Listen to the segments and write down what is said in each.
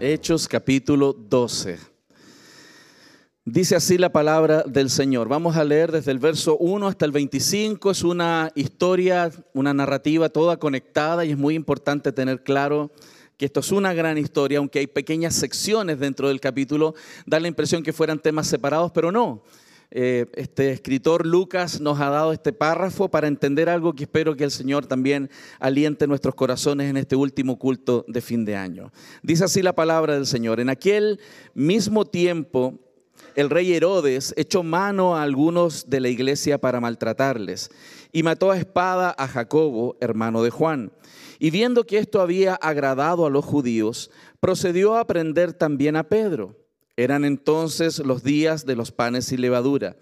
Hechos capítulo 12. Dice así la palabra del Señor. Vamos a leer desde el verso 1 hasta el 25. Es una historia, una narrativa toda conectada y es muy importante tener claro que esto es una gran historia, aunque hay pequeñas secciones dentro del capítulo, da la impresión que fueran temas separados, pero no. Eh, este escritor Lucas nos ha dado este párrafo para entender algo que espero que el Señor también aliente nuestros corazones en este último culto de fin de año. Dice así la palabra del Señor. En aquel mismo tiempo, el rey Herodes echó mano a algunos de la iglesia para maltratarles y mató a espada a Jacobo, hermano de Juan. Y viendo que esto había agradado a los judíos, procedió a prender también a Pedro. Eran entonces los días de los panes y levadura.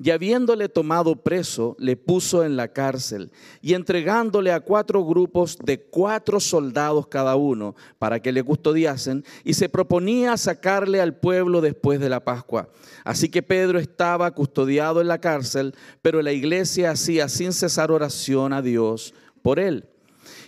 Y habiéndole tomado preso, le puso en la cárcel y entregándole a cuatro grupos de cuatro soldados cada uno para que le custodiasen, y se proponía sacarle al pueblo después de la Pascua. Así que Pedro estaba custodiado en la cárcel, pero la iglesia hacía sin cesar oración a Dios por él.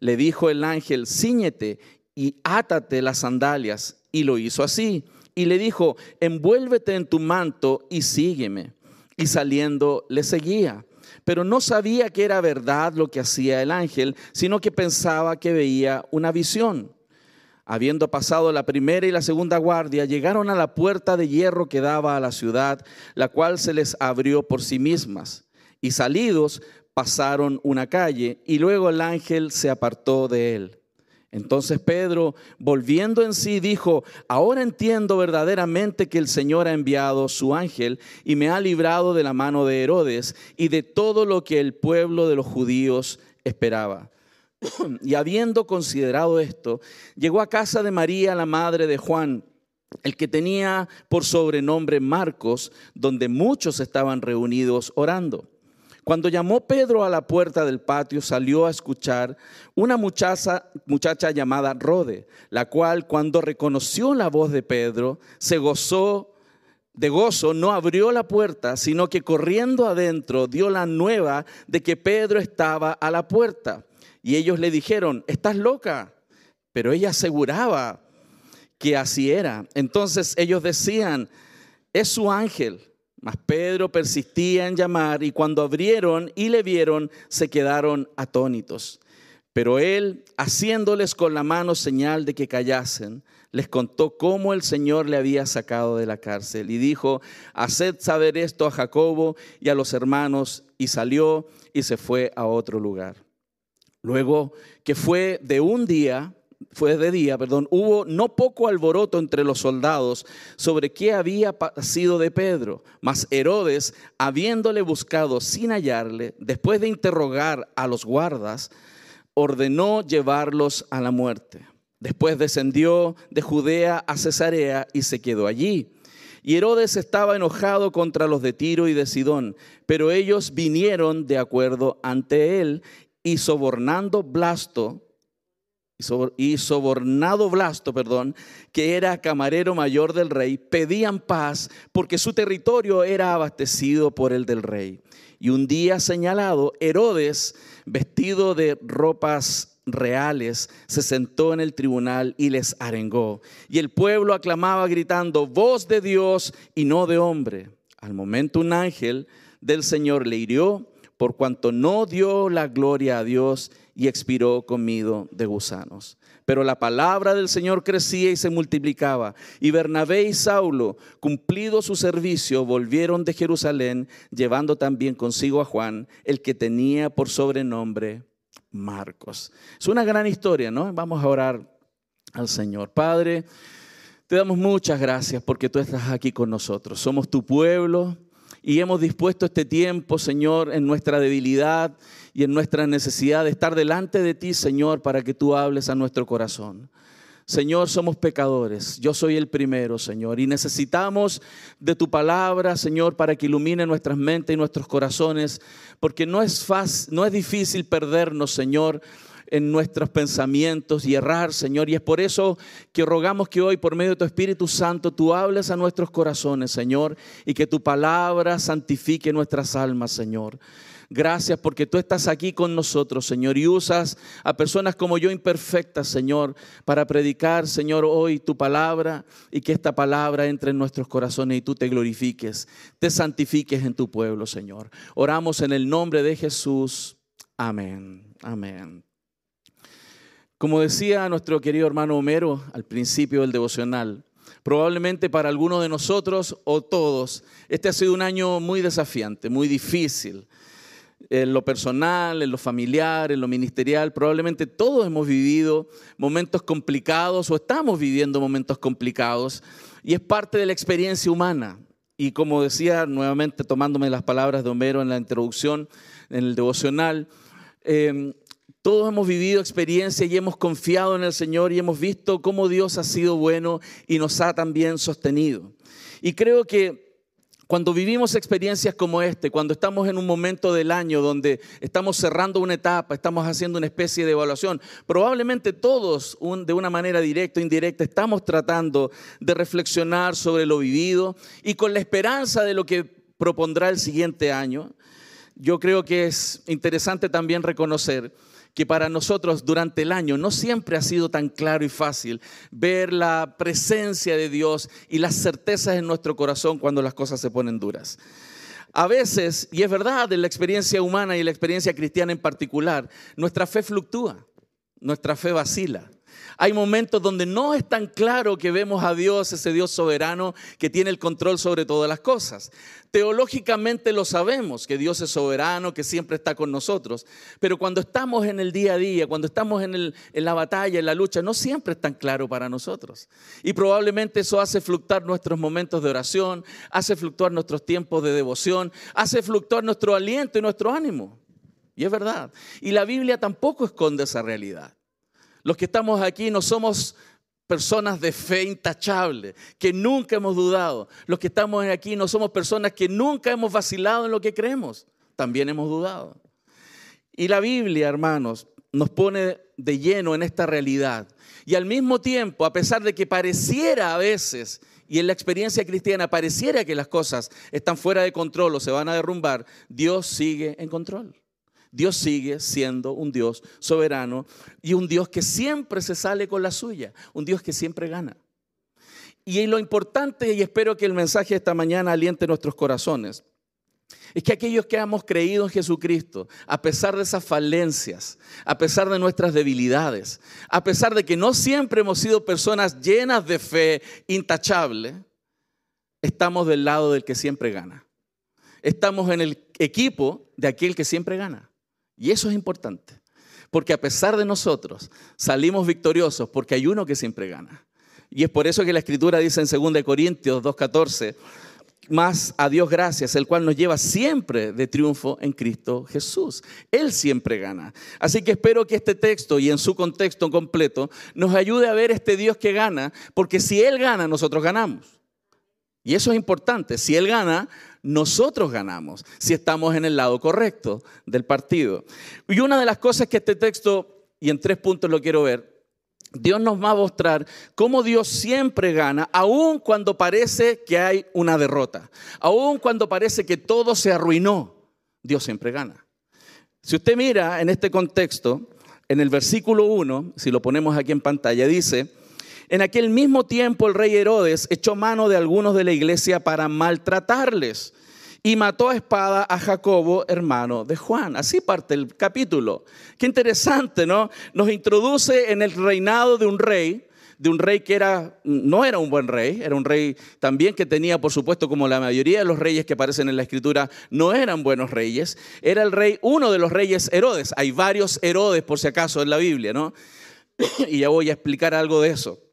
le dijo el ángel, ciñete y átate las sandalias. Y lo hizo así. Y le dijo, envuélvete en tu manto y sígueme. Y saliendo le seguía. Pero no sabía que era verdad lo que hacía el ángel, sino que pensaba que veía una visión. Habiendo pasado la primera y la segunda guardia, llegaron a la puerta de hierro que daba a la ciudad, la cual se les abrió por sí mismas. Y salidos pasaron una calle y luego el ángel se apartó de él. Entonces Pedro, volviendo en sí, dijo, ahora entiendo verdaderamente que el Señor ha enviado su ángel y me ha librado de la mano de Herodes y de todo lo que el pueblo de los judíos esperaba. Y habiendo considerado esto, llegó a casa de María, la madre de Juan, el que tenía por sobrenombre Marcos, donde muchos estaban reunidos orando. Cuando llamó Pedro a la puerta del patio, salió a escuchar una muchacha, muchacha llamada Rode, la cual cuando reconoció la voz de Pedro, se gozó de gozo, no abrió la puerta, sino que corriendo adentro dio la nueva de que Pedro estaba a la puerta. Y ellos le dijeron, estás loca. Pero ella aseguraba que así era. Entonces ellos decían, es su ángel. Mas Pedro persistía en llamar y cuando abrieron y le vieron, se quedaron atónitos. Pero él, haciéndoles con la mano señal de que callasen, les contó cómo el Señor le había sacado de la cárcel y dijo, haced saber esto a Jacobo y a los hermanos, y salió y se fue a otro lugar. Luego que fue de un día, fue de día, perdón, hubo no poco alboroto entre los soldados sobre qué había sido de Pedro. Mas Herodes, habiéndole buscado sin hallarle, después de interrogar a los guardas, ordenó llevarlos a la muerte. Después descendió de Judea a Cesarea y se quedó allí. Y Herodes estaba enojado contra los de Tiro y de Sidón, pero ellos vinieron de acuerdo ante él y sobornando Blasto, y sobornado Blasto, perdón, que era camarero mayor del rey, pedían paz porque su territorio era abastecido por el del rey. Y un día señalado, Herodes, vestido de ropas reales, se sentó en el tribunal y les arengó. Y el pueblo aclamaba gritando, voz de Dios y no de hombre. Al momento un ángel del Señor le hirió por cuanto no dio la gloria a Dios y expiró comido de gusanos. Pero la palabra del Señor crecía y se multiplicaba. Y Bernabé y Saulo, cumplido su servicio, volvieron de Jerusalén, llevando también consigo a Juan, el que tenía por sobrenombre Marcos. Es una gran historia, ¿no? Vamos a orar al Señor. Padre, te damos muchas gracias porque tú estás aquí con nosotros. Somos tu pueblo y hemos dispuesto este tiempo, Señor, en nuestra debilidad y en nuestra necesidad de estar delante de ti, Señor, para que tú hables a nuestro corazón. Señor, somos pecadores. Yo soy el primero, Señor. Y necesitamos de tu palabra, Señor, para que ilumine nuestras mentes y nuestros corazones. Porque no es fácil, no es difícil perdernos, Señor en nuestros pensamientos y errar, Señor. Y es por eso que rogamos que hoy, por medio de tu Espíritu Santo, tú hables a nuestros corazones, Señor, y que tu palabra santifique nuestras almas, Señor. Gracias porque tú estás aquí con nosotros, Señor, y usas a personas como yo imperfectas, Señor, para predicar, Señor, hoy tu palabra y que esta palabra entre en nuestros corazones y tú te glorifiques, te santifiques en tu pueblo, Señor. Oramos en el nombre de Jesús. Amén. Amén. Como decía nuestro querido hermano Homero al principio del devocional, probablemente para algunos de nosotros o todos, este ha sido un año muy desafiante, muy difícil. En lo personal, en lo familiar, en lo ministerial, probablemente todos hemos vivido momentos complicados o estamos viviendo momentos complicados y es parte de la experiencia humana. Y como decía nuevamente, tomándome las palabras de Homero en la introducción, en el devocional, eh, todos hemos vivido experiencias y hemos confiado en el Señor y hemos visto cómo Dios ha sido bueno y nos ha también sostenido. Y creo que cuando vivimos experiencias como este, cuando estamos en un momento del año donde estamos cerrando una etapa, estamos haciendo una especie de evaluación, probablemente todos, de una manera directa o indirecta, estamos tratando de reflexionar sobre lo vivido y con la esperanza de lo que propondrá el siguiente año. Yo creo que es interesante también reconocer que para nosotros durante el año no siempre ha sido tan claro y fácil ver la presencia de Dios y las certezas en nuestro corazón cuando las cosas se ponen duras. A veces, y es verdad, en la experiencia humana y la experiencia cristiana en particular, nuestra fe fluctúa, nuestra fe vacila. Hay momentos donde no es tan claro que vemos a Dios, ese Dios soberano que tiene el control sobre todas las cosas. Teológicamente lo sabemos, que Dios es soberano, que siempre está con nosotros. Pero cuando estamos en el día a día, cuando estamos en, la batalla, en la lucha, no siempre es tan claro para nosotros. Y probablemente eso hace fluctuar nuestros momentos de oración, hace fluctuar nuestros tiempos de devoción, hace fluctuar nuestro aliento y nuestro ánimo. Y es verdad. Y la Biblia tampoco esconde esa realidad. Los que estamos aquí no somos personas de fe intachable, que nunca hemos dudado. Los que estamos aquí no somos personas que nunca hemos vacilado en lo que creemos. También hemos dudado. Y la Biblia, hermanos, nos pone de lleno en esta realidad. Y al mismo tiempo, a pesar de que pareciera a veces, y en la experiencia cristiana pareciera que las cosas están fuera de control o se van a derrumbar, Dios sigue en control. Dios sigue siendo un Dios soberano y un Dios que siempre se sale con la suya, un Dios que siempre gana. Y lo importante, y espero que el mensaje de esta mañana aliente nuestros corazones, es que aquellos que hemos creído en Jesucristo, a pesar de esas falencias, a pesar de nuestras debilidades, a pesar de que no siempre hemos sido personas llenas de fe intachable, estamos del lado del que siempre gana. Estamos en el equipo de aquel que siempre gana. Y eso es importante, porque a pesar de nosotros salimos victoriosos porque hay uno que siempre gana. Y es por eso que la escritura dice en 2 Corintios 2.14, más a Dios gracias, el cual nos lleva siempre de triunfo en Cristo Jesús. Él siempre gana. Así que espero que este texto y en su contexto completo nos ayude a ver este Dios que gana, porque si Él gana, nosotros ganamos. Y eso es importante. Si Él gana, nosotros ganamos si estamos en el lado correcto del partido. Y una de las cosas que este texto, y en tres puntos lo quiero ver, Dios nos va a mostrar cómo Dios siempre gana, aun cuando parece que hay una derrota, aun cuando parece que todo se arruinó, Dios siempre gana. Si usted mira en este contexto, en el versículo 1, si lo ponemos aquí en pantalla, dice, en aquel mismo tiempo el rey Herodes echó mano de algunos de la iglesia para maltratarles y mató a espada a Jacobo, hermano de Juan. Así parte el capítulo. Qué interesante, ¿no? Nos introduce en el reinado de un rey, de un rey que era, no era un buen rey, era un rey también que tenía, por supuesto, como la mayoría de los reyes que aparecen en la escritura, no eran buenos reyes. Era el rey, uno de los reyes Herodes. Hay varios Herodes, por si acaso, en la Biblia, ¿no? y ya voy a explicar algo de eso.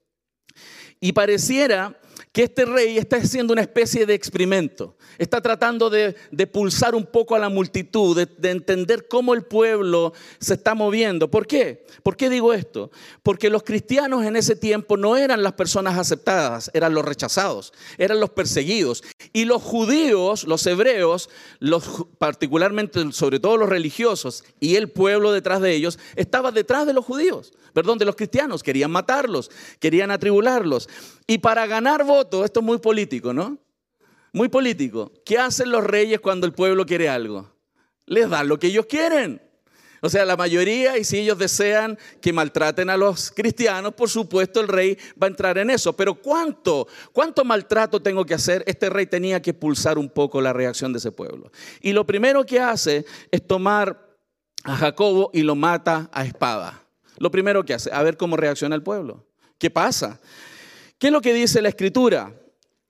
Y pareciera que este rey está haciendo una especie de experimento. Está tratando de, pulsar un poco a la multitud, de, de, entender cómo el pueblo se está moviendo. ¿Por qué? ¿Por qué digo esto? Porque los cristianos en ese tiempo no eran las personas aceptadas, eran los rechazados, eran los perseguidos. Y los judíos, los hebreos, los, particularmente, sobre todo los religiosos y el pueblo detrás de ellos, estaba detrás de los judíos, perdón, de los cristianos. Querían matarlos, querían atribularlos. Y para ganar votos, esto es muy político, ¿no? Muy político. ¿Qué hacen los reyes cuando el pueblo quiere algo? Les dan lo que ellos quieren. O sea, la mayoría, y si ellos desean que maltraten a los cristianos, por supuesto el rey va a entrar en eso. Pero ¿cuánto? ¿Cuánto maltrato tengo que hacer? Este rey tenía que pulsar un poco la reacción de ese pueblo. Y lo primero que hace es tomar a Jacobo y lo mata a espada. Lo primero que hace, a ver cómo reacciona el pueblo. ¿Qué pasa? ¿Qué es lo que dice la escritura?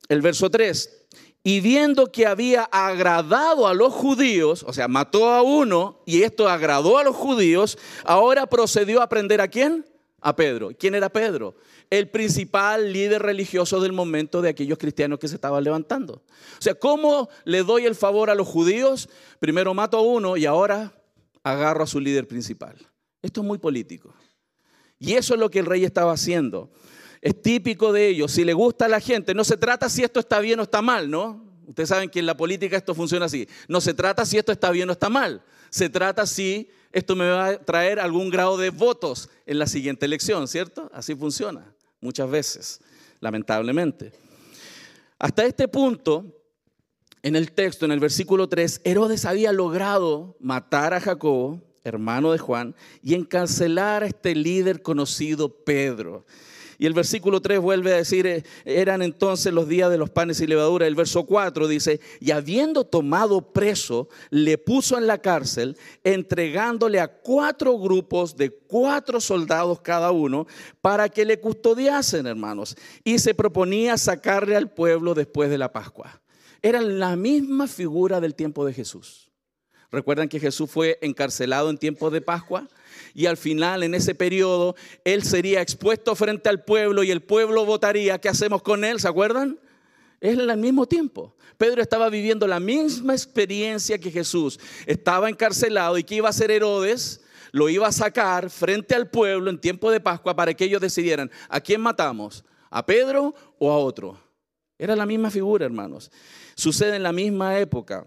El verso 3 y viendo que había agradado a los judíos, o sea, mató a uno y esto agradó a los judíos, ahora procedió a prender a quién? A Pedro. ¿Quién era Pedro? El principal líder religioso del momento de aquellos cristianos que se estaban levantando. O sea, ¿cómo le doy el favor a los judíos? Primero mato a uno y ahora agarro a su líder principal. Esto es muy político. Y eso es lo que el rey estaba haciendo. Es típico de ellos. Si le gusta a la gente, no se trata si esto está bien o está mal, ¿no? Ustedes saben que en la política esto funciona así. No se trata si esto está bien o está mal. Se trata si esto me va a traer algún grado de votos en la siguiente elección, ¿cierto? Así funciona muchas veces, lamentablemente. Hasta este punto, en el texto, en el versículo 3, Herodes había logrado matar a Jacobo, hermano de Juan, y encarcelar a este líder conocido Pedro. Y el versículo 3 vuelve a decir, eh, eran entonces los días de los panes y levadura. El verso 4 dice, y habiendo tomado preso, le puso en la cárcel, entregándole a cuatro grupos de cuatro soldados cada uno, para que le custodiasen, hermanos. Y se proponía sacarle al pueblo después de la Pascua. Era la misma figura del tiempo de Jesús. ¿Recuerdan que Jesús fue encarcelado en tiempo de Pascua? y al final, en ese periodo, él sería expuesto frente al pueblo y el pueblo votaría. ¿Qué hacemos con él? ¿Se acuerdan? Es al mismo tiempo. Pedro estaba viviendo la misma experiencia que Jesús. Estaba encarcelado y ¿qué iba a hacer Herodes? Lo iba a sacar frente al pueblo en tiempo de Pascua para que ellos decidieran a quién matamos, a Pedro o a otro. Era la misma figura, hermanos. Sucede en la misma época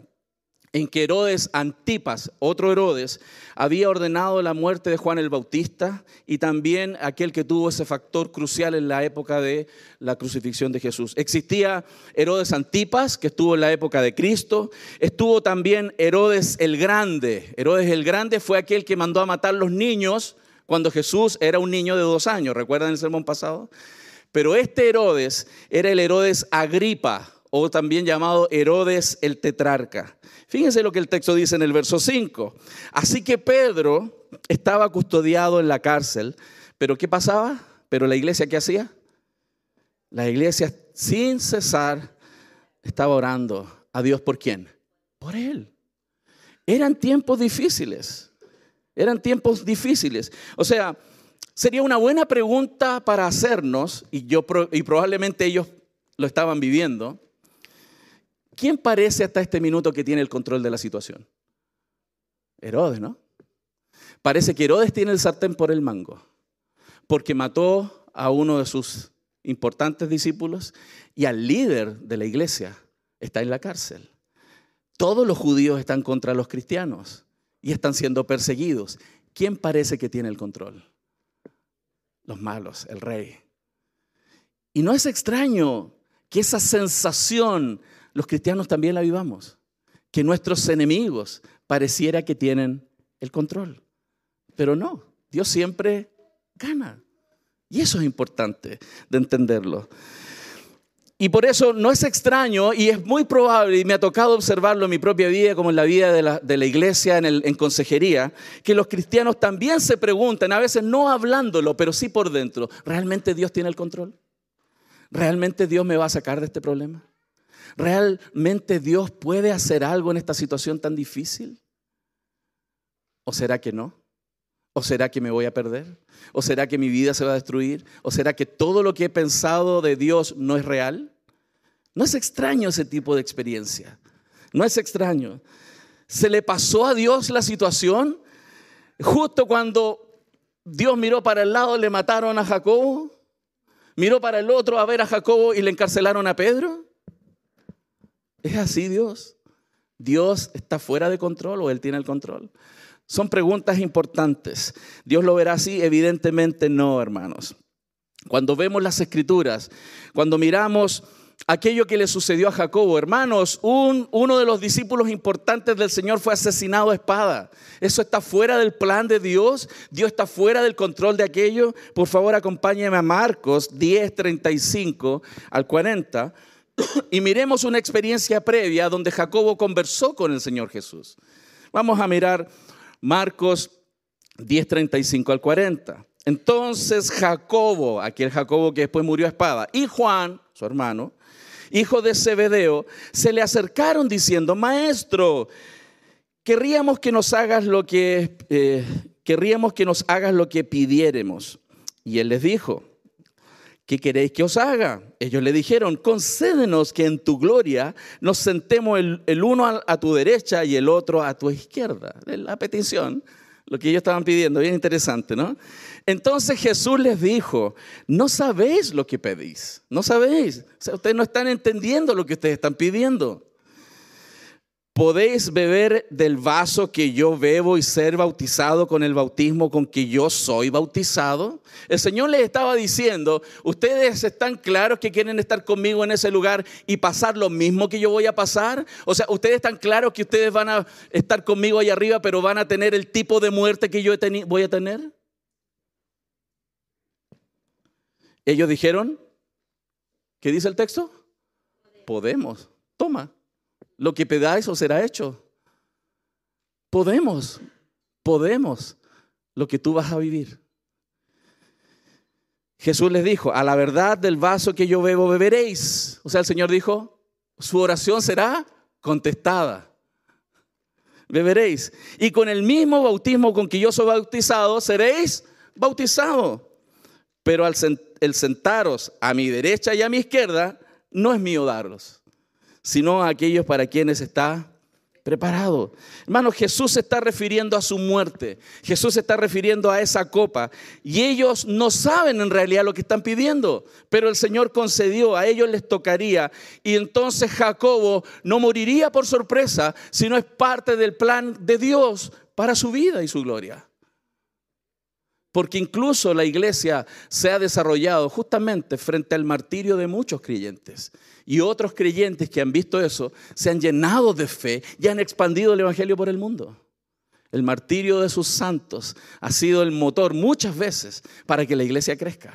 en que Herodes Antipas, otro Herodes, había ordenado la muerte de Juan el Bautista y también aquel que tuvo ese factor crucial en la época de la crucifixión de Jesús. Existía Herodes Antipas, que estuvo en la época de Cristo, estuvo también Herodes el Grande. Herodes el Grande fue aquel que mandó a matar los niños cuando Jesús era un niño de dos años, ¿recuerdan el sermón pasado? Pero este Herodes era el Herodes Agripa, o también llamado Herodes el Tetrarca. Fíjense lo que el texto dice en el verso 5. Así que Pedro estaba custodiado en la cárcel, pero ¿qué pasaba? Pero la iglesia, ¿qué hacía? La iglesia sin cesar estaba orando a Dios por quién? Por él. Eran tiempos difíciles. Eran tiempos difíciles. O sea, sería una buena pregunta para hacernos, y, yo, y probablemente ellos lo estaban viviendo, ¿Quién parece hasta este minuto que tiene el control de la situación? Herodes, ¿no? Parece que Herodes tiene el sartén por el mango, porque mató a uno de sus importantes discípulos y al líder de la iglesia está en la cárcel. Todos los judíos están contra los cristianos y están siendo perseguidos. ¿Quién parece que tiene el control? Los malos, el rey. Y no es extraño que esa sensación los cristianos también la vivamos. Que nuestros enemigos pareciera que tienen el control. Pero no, Dios siempre gana. Y eso es importante de entenderlo. Y por eso no es extraño y es muy probable, y me ha tocado observarlo en mi propia vida, como en la vida de la, iglesia, en, en consejería, que los cristianos también se preguntan, a veces no hablándolo, pero sí por dentro, ¿realmente Dios tiene el control? ¿Realmente Dios me va a sacar de este problema? ¿Realmente Dios puede hacer algo en esta situación tan difícil? ¿O será que no? ¿O será que me voy a perder? ¿O será que mi vida se va a destruir? ¿O será que todo lo que he pensado de Dios no es real? No es extraño ese tipo de experiencia. No es extraño. Se le pasó a Dios la situación justo cuando Dios miró para el lado, le mataron a Jacobo. Miró para el otro a ver a Jacobo y le encarcelaron a Pedro. ¿Es así Dios? ¿Dios está fuera de control o Él tiene el control? Son preguntas importantes. ¿Dios lo verá así? Evidentemente no, hermanos. Cuando vemos las escrituras, cuando miramos aquello que le sucedió a Jacobo, hermanos, uno de los discípulos importantes del Señor fue asesinado a espada. Eso está fuera del plan de Dios. Dios está fuera del control de aquello. Por favor, acompáñeme a Marcos 10, 35 al 40 y miremos una experiencia previa donde Jacobo conversó con el Señor Jesús. Vamos a mirar Marcos 10, 35 al 40. Entonces Jacobo, aquel Jacobo que después murió a espada, y Juan, su hermano, hijo de Zebedeo, se le acercaron diciendo, maestro, querríamos que nos hagas lo que, eh, querríamos que nos hagas lo que pidiéremos. Y él les dijo, ¿qué queréis que os haga? Ellos le dijeron, concédenos que en tu gloria nos sentemos el, uno a, a, tu derecha y el otro a tu izquierda. La petición, lo que ellos estaban pidiendo, bien interesante, ¿no? Entonces Jesús les dijo, no sabéis lo que pedís, no sabéis. O sea, ustedes no están entendiendo lo que ustedes están pidiendo. ¿Podéis beber del vaso que yo bebo y ser bautizado con el bautismo con que yo soy bautizado? El Señor les estaba diciendo, ustedes están claros que quieren estar conmigo en ese lugar y pasar lo mismo que yo voy a pasar. O sea, ustedes están claros que ustedes van a estar conmigo ahí arriba, pero van a tener el tipo de muerte que yo voy a tener. Ellos dijeron, ¿qué dice el texto? Podemos, toma, lo que pedáis os será hecho. Podemos, podemos lo que tú vas a vivir. Jesús les dijo, a la verdad del vaso que yo bebo beberéis. O sea, el Señor dijo, su oración será contestada. Beberéis. Y con el mismo bautismo con que yo soy bautizado, seréis bautizados. Pero al, sentaros a mi derecha y a mi izquierda no es mío darlos, sino a aquellos para quienes está preparado. Hermano, Jesús se está refiriendo a su muerte. Jesús se está refiriendo a esa copa. Y ellos no saben en realidad lo que están pidiendo, pero el Señor concedió, a ellos les tocaría. Y entonces Jacobo no moriría por sorpresa, sino es parte del plan de Dios para su vida y su gloria. Porque incluso la iglesia se ha desarrollado justamente frente al martirio de muchos creyentes. Y otros creyentes que han visto eso se han llenado de fe y han expandido el Evangelio por el mundo. El martirio de sus santos ha sido el motor muchas veces para que la iglesia crezca.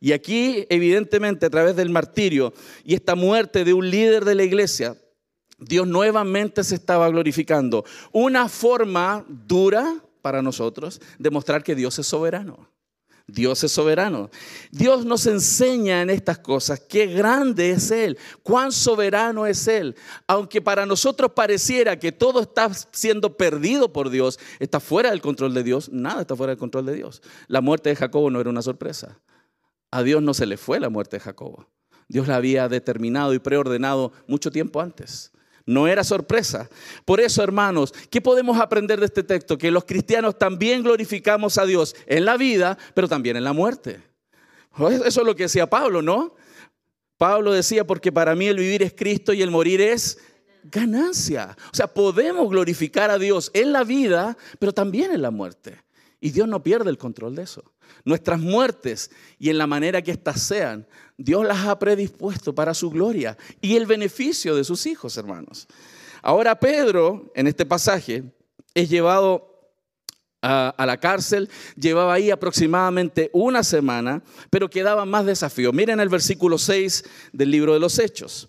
Y aquí, evidentemente, a través del martirio y esta muerte de un líder de la iglesia, Dios nuevamente se estaba glorificando. Una forma dura, para nosotros demostrar que Dios es soberano. Dios es soberano. Dios nos enseña en estas cosas qué grande es Él, cuán soberano es Él. Aunque para nosotros pareciera que todo está siendo perdido por Dios, está fuera del control de Dios, nada está fuera del control de Dios. La muerte de Jacobo no era una sorpresa. A Dios no se le fue la muerte de Jacobo. Dios la había determinado y preordenado mucho tiempo antes. No era sorpresa. Por eso, hermanos, ¿qué podemos aprender de este texto? Que los cristianos también glorificamos a Dios en la vida, pero también en la muerte. Eso es lo que decía Pablo, ¿no? Pablo decía, porque para mí el vivir es Cristo y el morir es ganancia. O sea, podemos glorificar a Dios en la vida, pero también en la muerte. Y Dios no pierde el control de eso. Nuestras muertes y en la manera que éstas sean, Dios las ha predispuesto para su gloria y el beneficio de sus hijos, hermanos. Ahora Pedro, en este pasaje, es llevado a, la cárcel, llevaba ahí aproximadamente una semana, pero quedaba más desafío. Miren el versículo 6 del libro de los Hechos.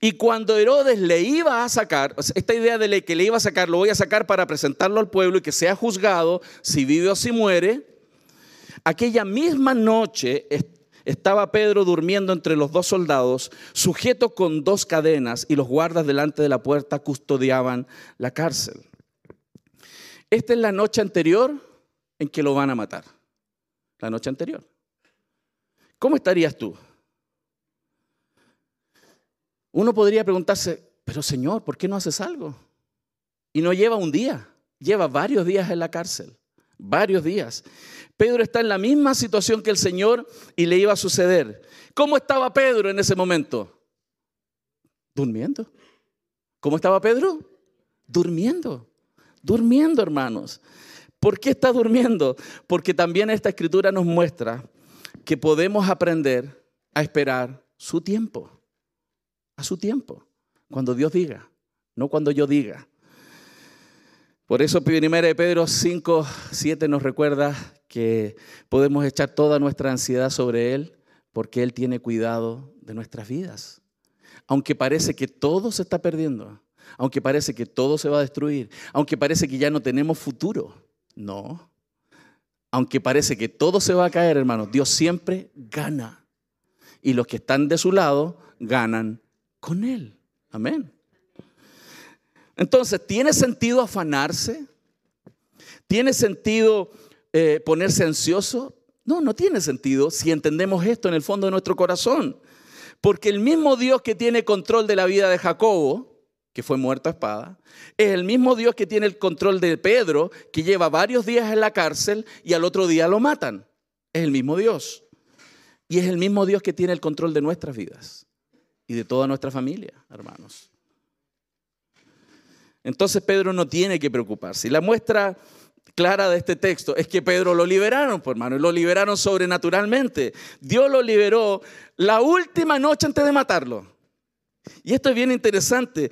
Y cuando Herodes le iba a sacar, esta idea de que le iba a sacar, lo voy a sacar para presentarlo al pueblo y que sea juzgado si vive o si muere, aquella misma noche estaba Pedro durmiendo entre los dos soldados, sujeto con dos cadenas, y los guardas delante de la puerta custodiaban la cárcel. Esta es la noche anterior en que lo van a matar. La noche anterior. ¿Cómo estarías tú? Uno podría preguntarse, pero Señor, ¿por qué no haces algo? Y no lleva un día, lleva varios días en la cárcel, varios días. Pedro está en la misma situación que el Señor y le iba a suceder. ¿Cómo estaba Pedro en ese momento? Durmiendo. ¿Cómo estaba Pedro? Durmiendo. Durmiendo, hermanos. ¿Por qué está durmiendo? Porque también esta escritura nos muestra que podemos aprender a esperar su tiempo. A su tiempo. Cuando Dios diga, no cuando yo diga. Por eso 1 de Pedro 5, 7 nos recuerda que podemos echar toda nuestra ansiedad sobre Él porque Él tiene cuidado de nuestras vidas. Aunque parece que todo se está perdiendo, aunque parece que todo se va a destruir, aunque parece que ya no tenemos futuro. No. Aunque parece que todo se va a caer, hermanos, Dios siempre gana. Y los que están de su lado ganan con Él. Amén. Entonces, ¿tiene sentido afanarse? ¿Tiene sentido eh, ponerse ansioso? No, no tiene sentido si entendemos esto en el fondo de nuestro corazón. Porque el mismo Dios que tiene control de la vida de Jacobo, que fue muerto a espada, es el mismo Dios que tiene el control de Pedro, que lleva varios días en la cárcel y al otro día lo matan. Es el mismo Dios. Y es el mismo Dios que tiene el control de nuestras vidas y de toda nuestra familia, hermanos. Entonces Pedro no tiene que preocuparse. Y la muestra clara de este texto es que Pedro lo liberaron, por hermano, y lo liberaron sobrenaturalmente. Dios lo liberó la última noche antes de matarlo. Y esto es bien interesante.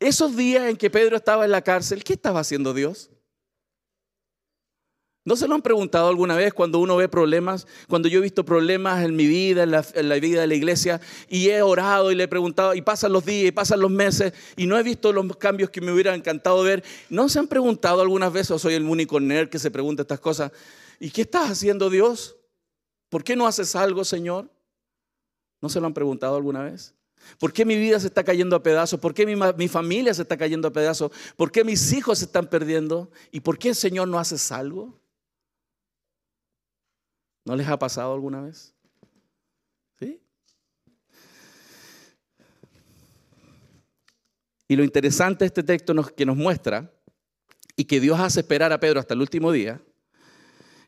Esos días en que Pedro estaba en la cárcel, ¿qué estaba haciendo Dios? ¿No se lo han preguntado alguna vez cuando uno ve problemas? Cuando yo he visto problemas en mi vida, en la, vida de la iglesia, y he orado y le he preguntado, y pasan los días y pasan los meses, y no he visto los cambios que me hubiera encantado ver. ¿No se han preguntado algunas veces, o soy el único nerd que se pregunta estas cosas, ¿y qué estás haciendo Dios? ¿Por qué no haces algo, Señor? ¿No se lo han preguntado alguna vez? ¿Por qué mi vida se está cayendo a pedazos? ¿Por qué mi, mi, familia se está cayendo a pedazos? ¿Por qué mis hijos se están perdiendo? ¿Y por qué, Señor, no haces algo? ¿No les ha pasado alguna vez? ¿Sí? Y lo interesante de este texto que nos muestra, y que Dios hace esperar a Pedro hasta el último día,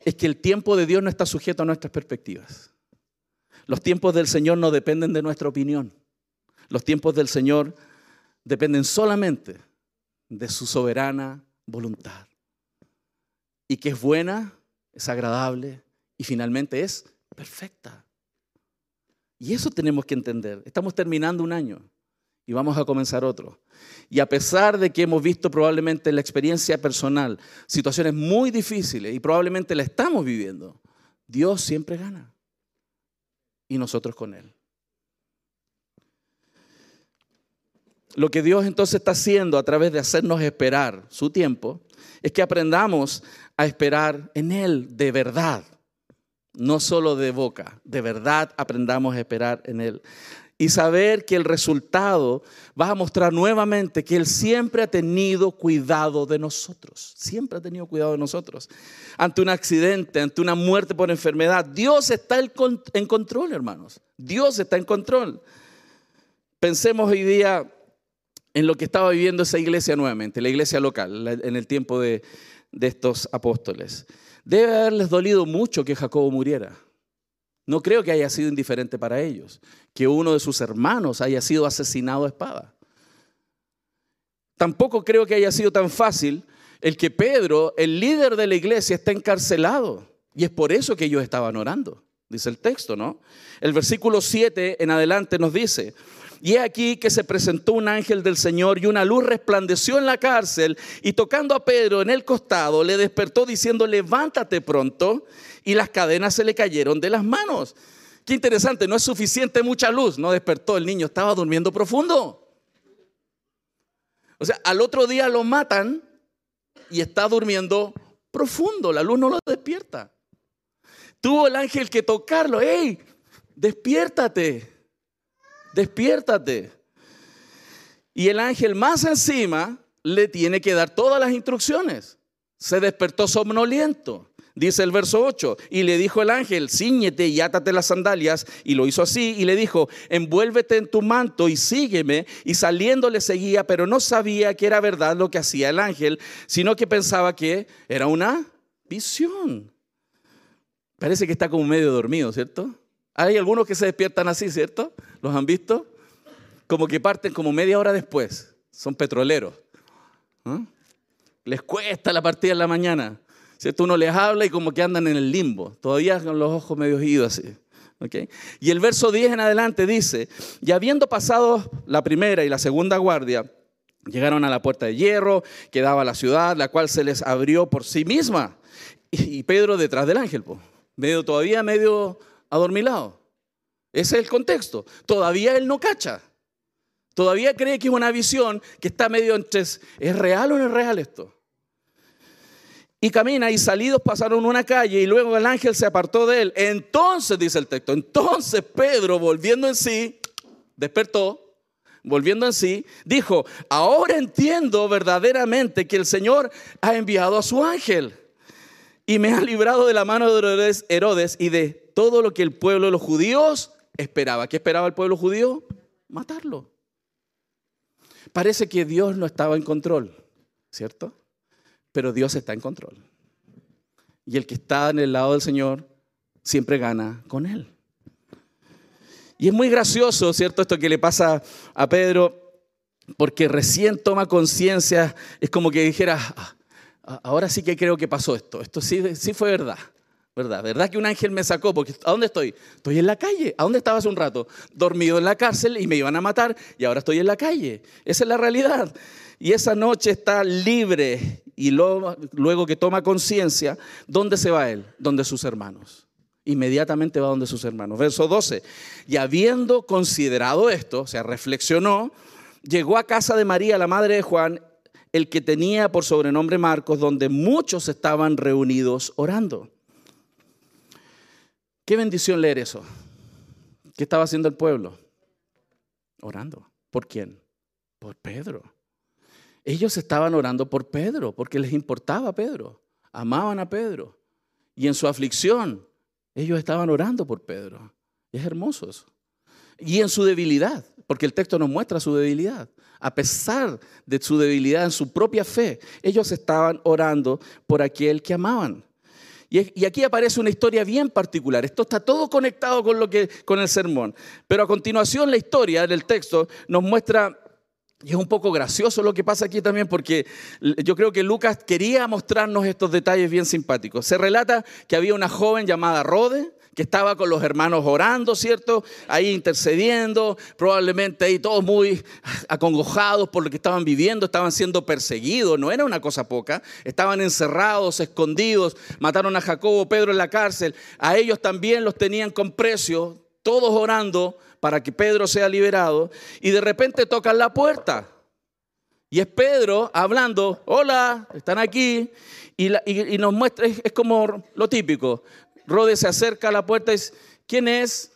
es que el tiempo de Dios no está sujeto a nuestras perspectivas. Los tiempos del Señor no dependen de nuestra opinión. Los tiempos del Señor dependen solamente de su soberana voluntad. Y que es buena, es agradable y finalmente es perfecta. Y eso tenemos que entender. Estamos terminando un año y vamos a comenzar otro. Y a pesar de que hemos visto probablemente en la experiencia personal situaciones muy difíciles y probablemente la estamos viviendo, Dios siempre gana. Y nosotros con Él. Lo que Dios entonces está haciendo a través de hacernos esperar su tiempo es que aprendamos a esperar en Él de verdad no solo de boca, de verdad aprendamos a esperar en Él. Y saber que el resultado va a mostrar nuevamente que Él siempre ha tenido cuidado de nosotros, siempre ha tenido cuidado de nosotros. Ante un accidente, ante una muerte por enfermedad, Dios está en control, hermanos. Dios está en control. Pensemos hoy día en lo que estaba viviendo esa iglesia nuevamente, la iglesia local, en el tiempo de, de estos apóstoles. Debe haberles dolido mucho que Jacobo muriera. No creo que haya sido indiferente para ellos, que uno de sus hermanos haya sido asesinado a espada. Tampoco creo que haya sido tan fácil el que Pedro, el líder de la iglesia, está encarcelado. Y es por eso que ellos estaban orando, dice el texto, ¿no? El versículo 7 en adelante nos dice, y he aquí que se presentó un ángel del Señor y una luz resplandeció en la cárcel y tocando a Pedro en el costado le despertó diciendo, levántate pronto. Y las cadenas se le cayeron de las manos. Qué interesante, no es suficiente mucha luz. No despertó, el niño estaba durmiendo profundo. O sea, al otro día lo matan y está durmiendo profundo. La luz no lo despierta. Tuvo el ángel que tocarlo. ¡Ey! Despiértate despiértate. Y el ángel más encima le tiene que dar todas las instrucciones. Se despertó somnoliento. Dice el verso 8, y le dijo el ángel, ciñete y átate las sandalias, y lo hizo así, y le dijo, envuélvete en tu manto y sígueme, y saliendo le seguía, pero no sabía que era verdad lo que hacía el ángel, sino que pensaba que era una visión. Parece que está como medio dormido, ¿cierto? Hay algunos que se despiertan así, ¿cierto? ¿Los han visto? Como que parten como media hora después, son petroleros. ¿Ah? Les cuesta la partida en la mañana. ¿Cierto? Uno les habla y como que andan en el limbo, todavía con los ojos medio idos así. Y el verso 10 en adelante dice, y habiendo pasado la primera y la segunda guardia, llegaron a la puerta de hierro que daba a la ciudad, la cual se les abrió por sí misma. Y, Pedro detrás del ángel, medio todavía medio adormilado. Ese es el contexto. Todavía él no cacha. Todavía cree que es una visión que está medio entre, ¿es real o no es real esto? Y camina y salidos pasaron una calle y luego el ángel se apartó de él. Entonces, dice el texto, entonces Pedro, volviendo en sí, despertó, volviendo en sí, dijo, ahora entiendo verdaderamente que el Señor ha enviado a su ángel y me ha librado de la mano de Herodes y de todo lo que el pueblo de los judíos esperaba. ¿Qué esperaba el pueblo judío? Matarlo. Parece que Dios no estaba en control, ¿cierto? Pero Dios está en control. Y el que está en el lado del Señor siempre gana con Él. Y es muy gracioso, ¿cierto? Esto que le pasa a Pedro, porque recién toma conciencia, es como que dijera, ah, ahora sí que creo que pasó esto, esto sí, sí fue verdad. ¿Verdad? ¿Verdad que un ángel me sacó? Porque ¿a dónde estoy? Estoy en la calle. ¿A dónde estaba hace un rato? Dormido en la cárcel y me iban a matar y ahora estoy en la calle. Esa es la realidad. Y esa noche está libre y luego, que toma conciencia, ¿dónde se va él? Donde sus hermanos. Inmediatamente va donde sus hermanos. Verso 12. Y habiendo considerado esto, o sea, reflexionó, llegó a casa de María, la madre de Juan, el que tenía por sobrenombre Marcos, donde muchos estaban reunidos orando. Qué bendición leer eso. ¿Qué estaba haciendo el pueblo? Orando. ¿Por quién? Por Pedro. Ellos estaban orando por Pedro, porque les importaba Pedro. Amaban a Pedro. Y en su aflicción, ellos estaban orando por Pedro. es hermoso eso. Y en su debilidad, porque el texto nos muestra su debilidad. A pesar de su debilidad en su propia fe, ellos estaban orando por aquel que amaban. Y, aquí aparece una historia bien particular. Esto está todo conectado con, lo que, con el sermón. Pero a continuación la historia del texto nos muestra y es un poco gracioso lo que pasa aquí también porque yo creo que Lucas quería mostrarnos estos detalles bien simpáticos. Se relata que había una joven llamada Rode, que estaba con los hermanos orando, ¿cierto? Ahí intercediendo, probablemente ahí todos muy acongojados por lo que estaban viviendo, estaban siendo perseguidos, no era una cosa poca, estaban encerrados, escondidos, mataron a Jacobo, Pedro en la cárcel, a ellos también los tenían con precio, todos orando para que Pedro sea liberado, y de repente tocan la puerta. Y es Pedro hablando, hola, están aquí, y, nos muestra, es, como lo típico, Rode se acerca a la puerta y dice, ¿quién es?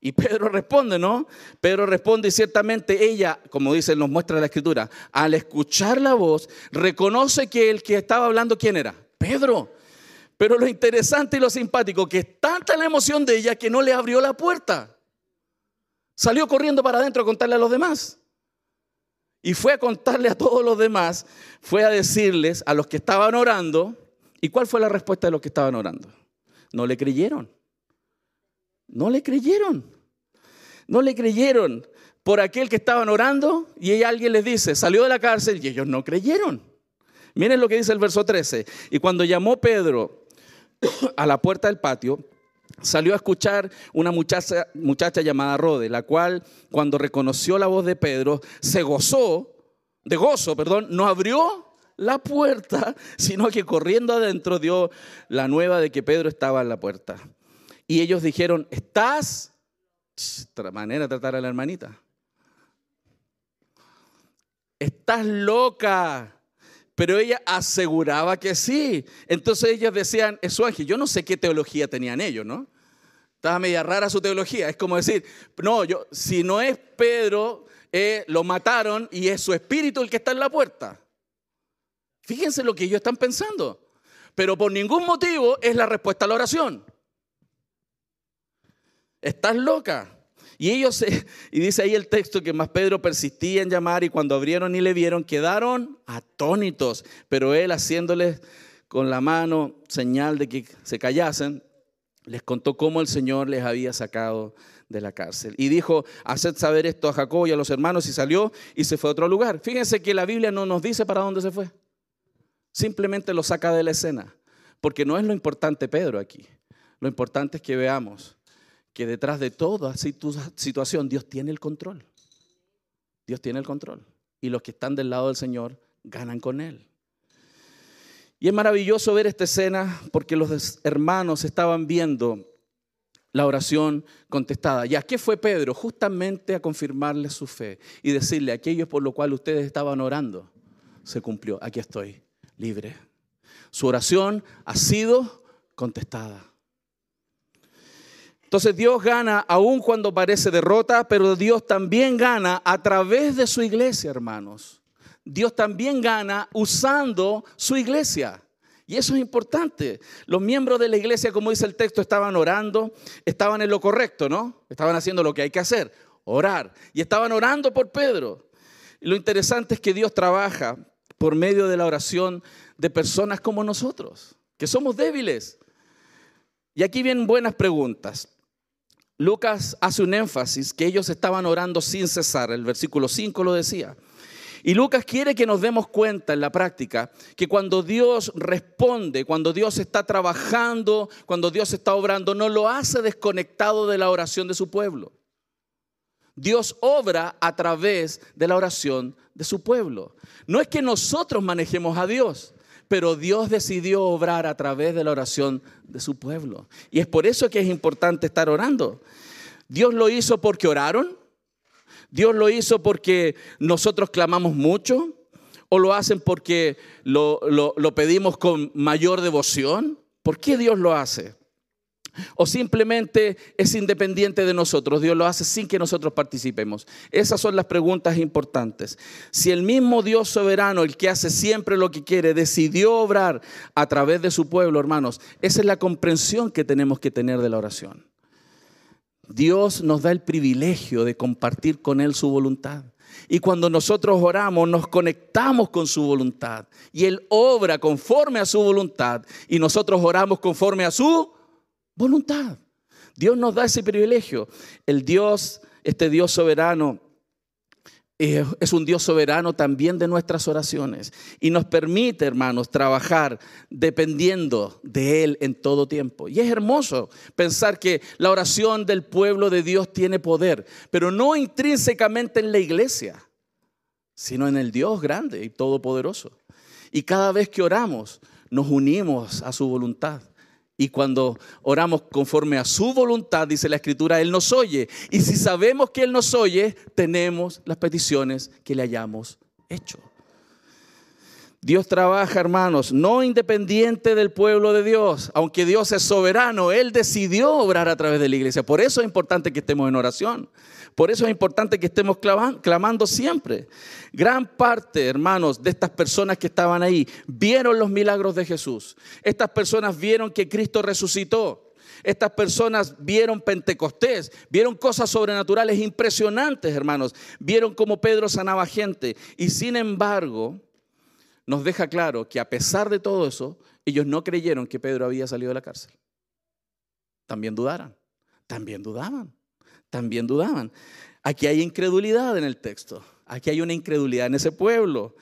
Y Pedro responde, ¿no? Pedro responde y ciertamente ella, como dice, nos muestra la escritura, al escuchar la voz, reconoce que el que estaba hablando, ¿quién era? Pedro. Pero lo interesante y lo simpático, que es tanta la emoción de ella que no le abrió la puerta. Salió corriendo para adentro a contarle a los demás. Y fue a contarle a todos los demás, fue a decirles a los que estaban orando, ¿y cuál fue la respuesta de los que estaban orando? No le creyeron. No le creyeron. No le creyeron por aquel que estaban orando y alguien les dice, salió de la cárcel y ellos no creyeron. Miren lo que dice el verso 13. Y cuando llamó Pedro a la puerta del patio, salió a escuchar una muchacha, muchacha llamada Rode, la cual cuando reconoció la voz de Pedro, se gozó, de gozo, perdón, no abrió la puerta, sino que corriendo adentro dio la nueva de que Pedro estaba en la puerta. Y ellos dijeron, ¿estás? Manera de tratar a la hermanita. Estás loca. Pero ella aseguraba que sí. Entonces ellos decían, es su ángel. Yo no sé qué teología tenían ellos, ¿no? Estaba media rara su teología. Es como decir, no, yo, si no es Pedro, eh, lo mataron y es su espíritu el que está en la puerta. Fíjense lo que ellos están pensando. pero por ningún motivo es la respuesta a la oración. Estás loca. Y ellos, y dice ahí el texto que más Pedro persistía en llamar y cuando abrieron y le vieron, quedaron atónitos. Pero él haciéndoles con la mano señal de que se callasen, les contó cómo el Señor les había sacado de la cárcel. Y dijo, haced saber esto a Jacob y a los hermanos y salió y se fue a otro lugar. Fíjense que la Biblia no nos dice para dónde se fue. Simplemente lo saca de la escena. Porque no es lo importante Pedro aquí. Lo importante es que veamos que detrás de toda situación Dios tiene el control. Dios tiene el control. Y los que están del lado del Señor ganan con Él. Y es maravilloso ver esta escena porque los hermanos estaban viendo la oración contestada. ¿Y a qué fue Pedro? Justamente a confirmarle su fe y decirle, aquello por lo cual ustedes estaban orando, se cumplió. Aquí estoy, libre. Su oración ha sido contestada. Entonces Dios gana aun cuando parece derrota, pero Dios también gana a través de su iglesia, hermanos. Dios también gana usando su iglesia. Y eso es importante. Los miembros de la iglesia, como dice el texto, estaban orando, estaban en lo correcto, ¿no? Estaban haciendo lo que hay que hacer, orar. Y estaban orando por Pedro. Lo interesante es que Dios trabaja por medio de la oración de personas como nosotros, que somos débiles. Y aquí vienen buenas preguntas. Lucas hace un énfasis que ellos estaban orando sin cesar, el versículo 5 lo decía. Y Lucas quiere que nos demos cuenta en la práctica que cuando Dios responde, cuando Dios está trabajando, cuando Dios está obrando, no lo hace desconectado de la oración de su pueblo. Dios obra a través de la oración de su pueblo. No es que nosotros manejemos a Dios, pero Dios decidió obrar a través de la oración de su pueblo. Y es por eso que es importante estar orando. Dios lo hizo porque oraron, Dios lo hizo porque nosotros clamamos mucho, o lo hacen porque lo, lo pedimos con mayor devoción. ¿Por qué Dios lo hace? O simplemente es independiente de nosotros, Dios lo hace sin que nosotros participemos. Esas son las preguntas importantes. Si el mismo Dios soberano, el que hace siempre lo que quiere, decidió obrar a través de su pueblo, hermanos, esa es la comprensión que tenemos que tener de la oración. Dios nos da el privilegio de compartir con Él su voluntad. Y cuando nosotros oramos, nos conectamos con su voluntad. Y Él obra conforme a su voluntad. Y nosotros oramos conforme a su voluntad. Dios nos da ese privilegio. El Dios, este Dios soberano, eh, es un Dios soberano también de nuestras oraciones y nos permite, hermanos, trabajar dependiendo de Él en todo tiempo. Y es hermoso pensar que la oración del pueblo de Dios tiene poder, pero no intrínsecamente en la iglesia, sino en el Dios grande y todopoderoso. Y cada vez que oramos, nos unimos a su voluntad. Y cuando oramos conforme a su voluntad, dice la escritura, Él nos oye. Y si sabemos que Él nos oye, tenemos las peticiones que le hayamos hecho. Dios trabaja, hermanos, no independiente del pueblo de Dios. Aunque Dios es soberano, Él decidió obrar a través de la iglesia. Por eso es importante que estemos en oración. Por eso es importante que estemos clamando siempre. Gran parte, hermanos, de estas personas que estaban ahí vieron los milagros de Jesús. Estas personas vieron que Cristo resucitó. Estas personas vieron Pentecostés, vieron cosas sobrenaturales impresionantes, hermanos. Vieron cómo Pedro sanaba gente. Y sin embargo, nos deja claro que a pesar de todo eso, ellos no creyeron que Pedro había salido de la cárcel. También dudaran, también dudaban también dudaban. Aquí hay incredulidad en el texto. Aquí hay una incredulidad en ese pueblo.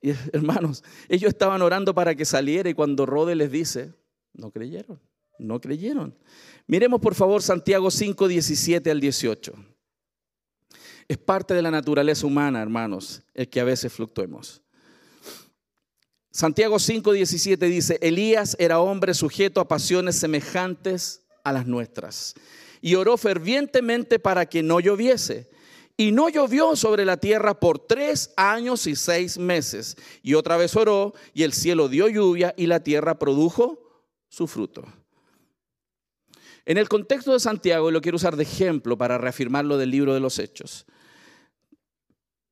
Y, hermanos, ellos estaban orando para que saliera y cuando Rode les dice, no creyeron, no creyeron. Miremos por favor Santiago 5, 17 al 18. Es parte de la naturaleza humana, hermanos, el que a veces fluctuemos. Santiago 5, 17 dice, Elías era hombre sujeto a pasiones semejantes a las nuestras y oró fervientemente para que no lloviese. Y no llovió sobre la tierra por tres años y seis meses. Y otra vez oró y el cielo dio lluvia y la tierra produjo su fruto. En el contexto de Santiago, y lo quiero usar de ejemplo para reafirmar lo del libro de los Hechos,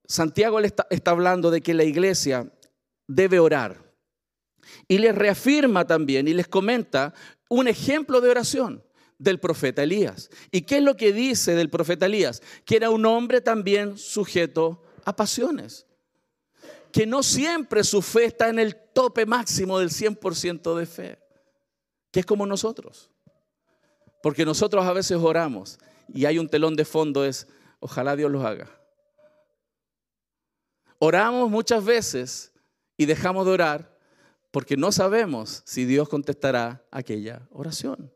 Santiago está hablando de que la iglesia debe orar. Y les reafirma también y les comenta un ejemplo de oración del profeta Elías. ¿Y qué es lo que dice del profeta Elías? Que era un hombre también sujeto a pasiones. Que no siempre su fe está en el tope máximo del 100% de fe. Que es como nosotros. Porque nosotros a veces oramos y hay un telón de fondo, es, ojalá Dios los haga. Oramos muchas veces y dejamos de orar porque no sabemos si Dios contestará aquella oración.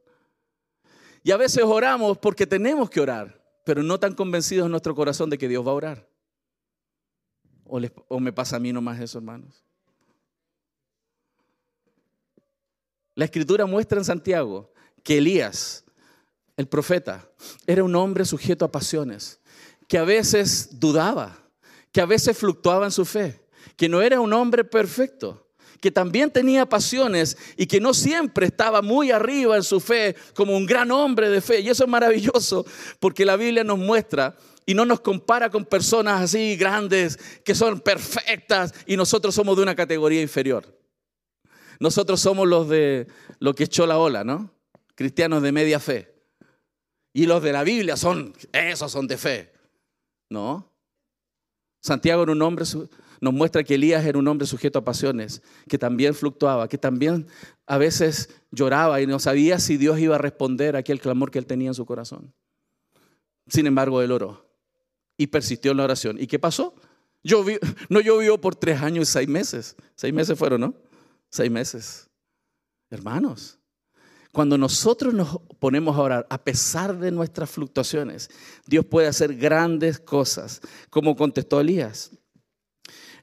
Y a veces oramos porque tenemos que orar, pero no tan convencidos en nuestro corazón de que Dios va a orar. ¿O, me pasa a mí nomás eso, hermanos? La escritura muestra en Santiago que Elías, el profeta, era un hombre sujeto a pasiones, que a veces dudaba, que a veces fluctuaba en su fe, que no era un hombre perfecto, que también tenía pasiones y que no siempre estaba muy arriba en su fe como un gran hombre de fe. Y eso es maravilloso porque la Biblia nos muestra y no nos compara con personas así grandes que son perfectas y nosotros somos de una categoría inferior. Nosotros somos los de lo que echó la ola, ¿no? Cristianos de media fe. Y los de la Biblia son, esos son de fe. ¿No? Santiago era un hombre nos muestra que Elías era un hombre sujeto a pasiones, que también fluctuaba, que también a veces lloraba y no sabía si Dios iba a responder a aquel clamor que él tenía en su corazón. Sin embargo, él oró y persistió en la oración. ¿Y qué pasó? no llovió por tres años y seis meses. Seis meses fueron, ¿no? Seis meses. Hermanos, cuando nosotros nos ponemos a orar, a pesar de nuestras fluctuaciones, Dios puede hacer grandes cosas, como contestó Elías.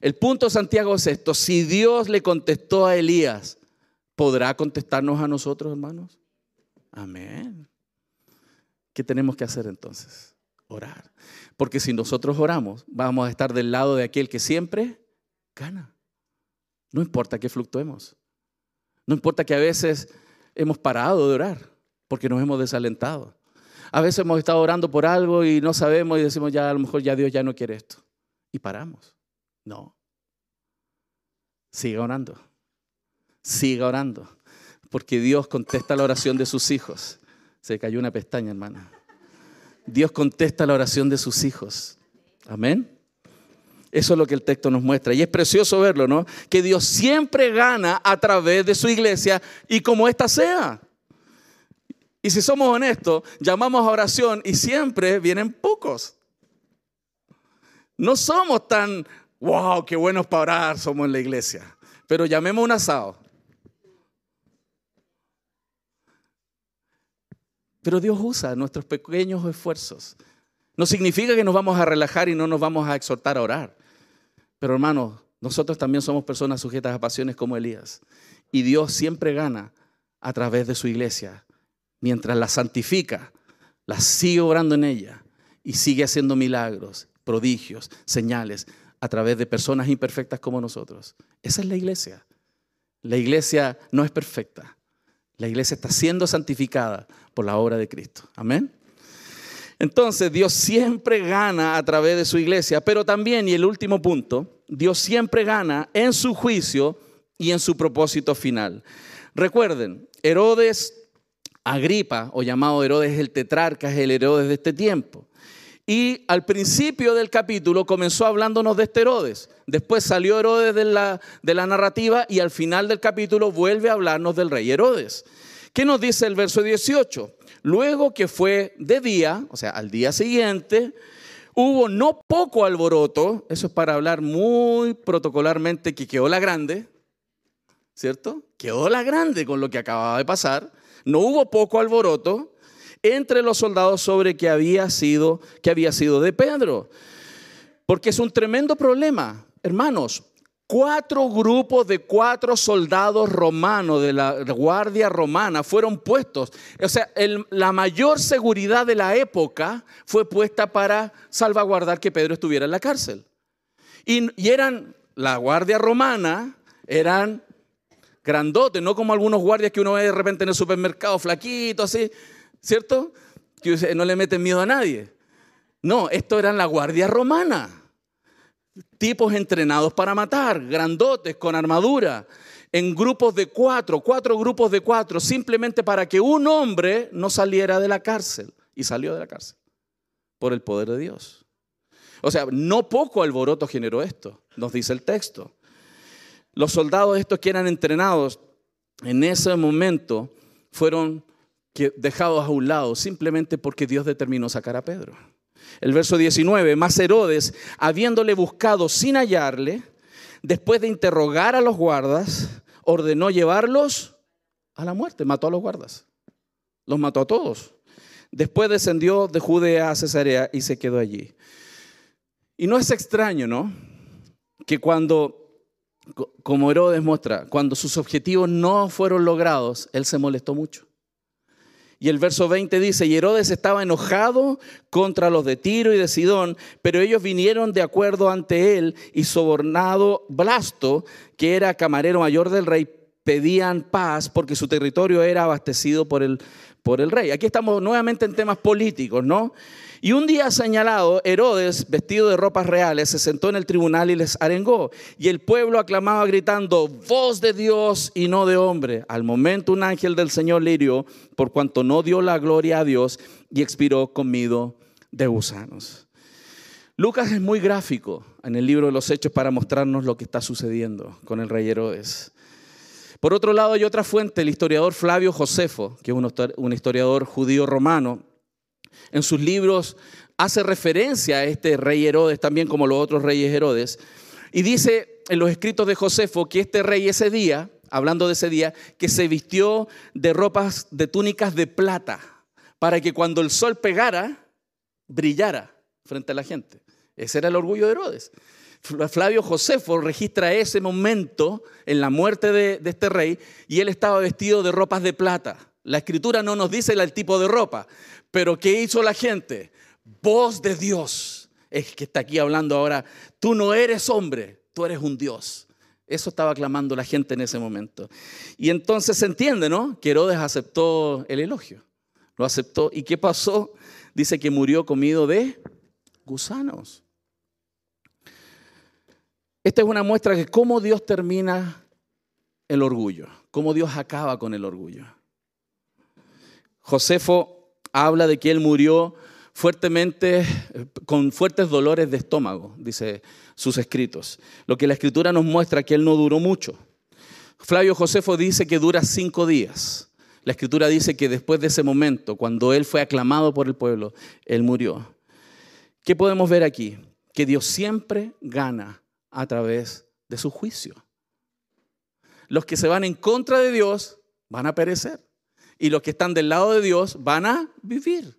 El punto, Santiago, es esto. Si Dios le contestó a Elías, ¿podrá contestarnos a nosotros, hermanos? Amén. ¿Qué tenemos que hacer entonces? Orar. Porque si nosotros oramos, vamos a estar del lado de aquel que siempre gana. No importa que fluctuemos. No importa que a veces hemos parado de orar porque nos hemos desalentado. A veces hemos estado orando por algo y no sabemos y decimos ya a lo mejor ya Dios ya no quiere esto. Y paramos. No. Siga orando. Siga orando. Porque Dios contesta la oración de sus hijos. Se cayó una pestaña, hermana. Dios contesta la oración de sus hijos. Amén. Eso es lo que el texto nos muestra. Y es precioso verlo, ¿no? Que Dios siempre gana a través de su iglesia y como ésta sea. Y si somos honestos, llamamos a oración y siempre vienen pocos. No somos tan wow, qué buenos para orar somos en la iglesia. Pero llamemos un asado. Pero Dios usa nuestros pequeños esfuerzos. No significa que nos vamos a relajar y no nos vamos a exhortar a orar. Pero hermanos, nosotros también somos personas sujetas a pasiones como Elías. Y Dios siempre gana a través de su iglesia. Mientras la santifica, la sigue orando en ella y sigue haciendo milagros, prodigios, señales a través de personas imperfectas como nosotros. Esa es la iglesia. La iglesia no es perfecta. La iglesia está siendo santificada por la obra de Cristo. Amén. Entonces Dios siempre gana a través de su iglesia, pero también, y el último punto, Dios siempre gana en su juicio y en su propósito final. Recuerden, Herodes Agripa, o llamado Herodes el tetrarca, es el Herodes de este tiempo. Y al principio del capítulo comenzó hablándonos de este Herodes. Después salió Herodes de la, de la narrativa y al final del capítulo vuelve a hablarnos del rey Herodes. ¿Qué nos dice el verso 18? Luego que fue de día, o sea, al día siguiente, hubo no poco alboroto, eso es para hablar muy protocolarmente que quedó la grande, ¿cierto? Quedó la grande con lo que acababa de pasar. No hubo poco alboroto entre los soldados sobre que había sido, que había sido de Pedro. Porque es un tremendo problema, hermanos. Cuatro grupos de cuatro soldados romanos de la guardia romana fueron puestos. O sea, la mayor seguridad de la época fue puesta para salvaguardar que Pedro estuviera en la cárcel. Y, y eran, la guardia romana, eran grandotes, no como algunos guardias que uno ve de repente en el supermercado, flaquitos, así. ¿Cierto? Que no le meten miedo a nadie. No, esto era la guardia romana. tipos entrenados para matar, grandotes, con armadura, en grupos de cuatro, cuatro grupos de cuatro, simplemente para que un hombre no saliera de la cárcel. Y salió de la cárcel por el poder de Dios. O sea, no poco alboroto generó esto, nos dice el texto. Los soldados estos que eran entrenados en ese momento fueron dejados a un lado simplemente porque Dios determinó sacar a Pedro. El verso 19, más Herodes, habiéndole buscado sin hallarle, después de interrogar a los guardas, ordenó llevarlos a la muerte, mató a los guardas, los mató a todos. Después descendió de Judea a Cesarea y se quedó allí. Y no es extraño, ¿no? Que cuando, como Herodes muestra, cuando sus objetivos no fueron logrados, él se molestó mucho. Y el verso 20 dice, y Herodes estaba enojado contra los de Tiro y de Sidón, pero ellos vinieron de acuerdo ante él y sobornado Blasto, que era camarero mayor del rey, pedían paz porque su territorio era abastecido por el, por el rey. Aquí estamos nuevamente en temas políticos, ¿no? Y un día señalado, Herodes, vestido de ropas reales, se sentó en el tribunal y les arengó. Y el pueblo aclamaba gritando, voz de Dios y no de hombre. Al momento un ángel del Señor le hirió, por cuanto no dio la gloria a Dios y expiró comido de gusanos. Lucas es muy gráfico en el libro de los Hechos para mostrarnos lo que está sucediendo con el rey Herodes. Por otro lado, hay otra fuente, el historiador Flavio Josefo, que es un historiador judío romano, en sus libros hace referencia a este rey Herodes, también como los otros reyes Herodes, y dice en los escritos de Josefo que este rey ese día, hablando de ese día, que se vistió de ropas, de túnicas de plata, para que cuando el sol pegara, brillara frente a la gente. Ese era el orgullo de Herodes. Flavio Josefo registra ese momento en la muerte de, este rey y él estaba vestido de ropas de plata. La escritura no nos dice el tipo de ropa, pero ¿qué hizo la gente? Voz de Dios. Es que está aquí hablando ahora, tú no eres hombre, tú eres un Dios. Eso estaba clamando la gente en ese momento. Y entonces se entiende, ¿no? Que Herodes aceptó el elogio. Lo aceptó. ¿Y qué pasó? Dice que murió comido de gusanos. Esta es una muestra de cómo Dios termina el orgullo, cómo Dios acaba con el orgullo. Josefo habla de que él murió fuertemente, con fuertes dolores de estómago, dice sus escritos. Lo que la escritura nos muestra que él no duró mucho. Flavio Josefo dice que dura cinco días. La escritura dice que después de ese momento, cuando él fue aclamado por el pueblo, él murió. ¿Qué podemos ver aquí? Que Dios siempre gana a través de su juicio. Los que se van en contra de Dios van a perecer y los que están del lado de Dios van a vivir.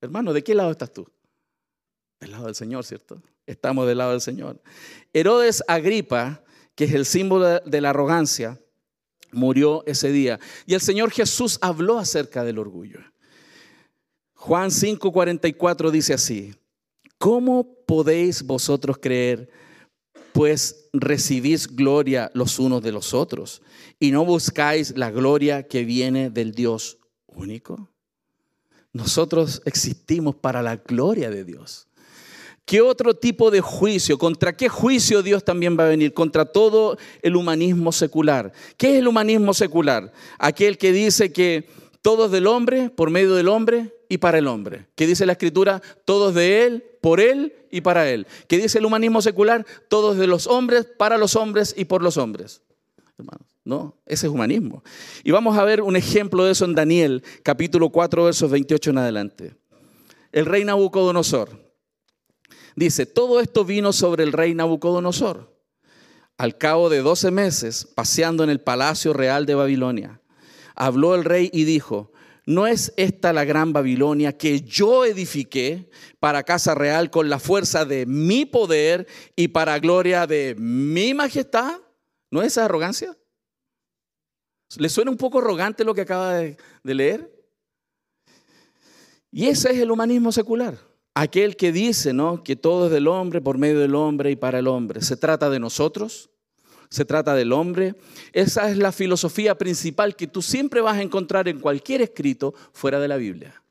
Hermano, ¿de qué lado estás tú? Del lado del Señor, ¿cierto? Estamos del lado del Señor. Herodes Agripa, que es el símbolo de la arrogancia, murió ese día. Y el Señor Jesús habló acerca del orgullo. Juan 5:44 dice así, ¿cómo podéis vosotros creer? Pues recibís gloria los unos de los otros y no buscáis la gloria que viene del Dios único? Nosotros existimos para la gloria de Dios. ¿Qué otro tipo de juicio? ¿Contra qué juicio Dios también va a venir? Contra todo el humanismo secular. ¿Qué es el humanismo secular? Aquel que dice que todo es del hombre, por medio del hombre y para el hombre. ¿Qué dice la escritura? Todos de él, por él y para él. ¿Qué dice el humanismo secular? Todos de los hombres, para los hombres y por los hombres. Hermanos. ¿no? Ese es humanismo. Y vamos a ver un ejemplo de eso en Daniel, capítulo 4, versos 28 en adelante. El rey Nabucodonosor. Dice, todo esto vino sobre el rey Nabucodonosor. Al cabo de 12 meses, paseando en el palacio real de Babilonia, habló el rey y dijo, ¿no es esta la gran Babilonia que yo edifiqué para casa real con la fuerza de mi poder y para gloria de mi majestad? ¿No es esa arrogancia? ¿Le suena un poco arrogante lo que acaba de, leer? Y ese es el humanismo secular. Aquel que dice ¿no? que todo es del hombre, por medio del hombre y para el hombre. Se trata de nosotros, se trata del hombre. Esa es la filosofía principal que tú siempre vas a encontrar en cualquier escrito fuera de la Biblia,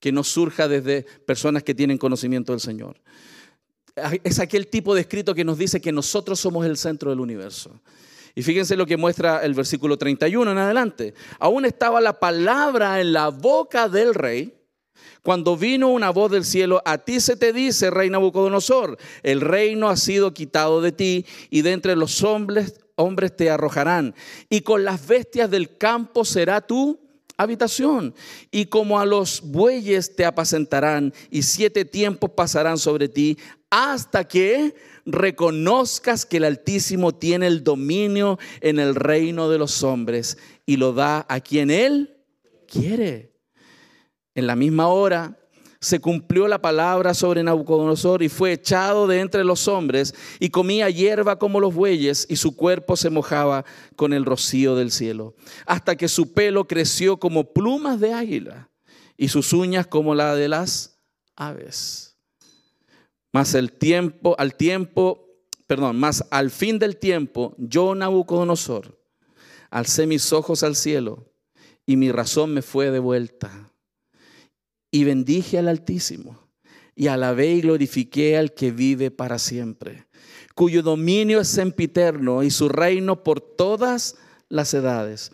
que no surja desde personas que tienen conocimiento del Señor. Es aquel tipo de escrito que nos dice que nosotros somos el centro del universo. Y fíjense lo que muestra el versículo 31 en adelante. Aún estaba la palabra en la boca del rey. Cuando vino una voz del cielo, a ti se te dice, rey Nabucodonosor, el reino ha sido quitado de ti y de entre los hombres, hombres te arrojarán. Y con las bestias del campo será tu habitación. Y como a los bueyes te apacentarán y siete tiempos pasarán sobre ti hasta que reconozcas que el Altísimo tiene el dominio en el reino de los hombres y lo da a quien Él quiere. En la misma hora se cumplió la palabra sobre Nabucodonosor y fue echado de entre los hombres y comía hierba como los bueyes y su cuerpo se mojaba con el rocío del cielo, hasta que su pelo creció como plumas de águila y sus uñas como la de las aves. Mas el tiempo, al tiempo, perdón, más al fin del tiempo, yo Nabucodonosor, alcé mis ojos al cielo y mi razón me fue de vuelta. Y bendije al Altísimo y alabé y glorifiqué al que vive para siempre, cuyo dominio es sempiterno y su reino por todas las edades.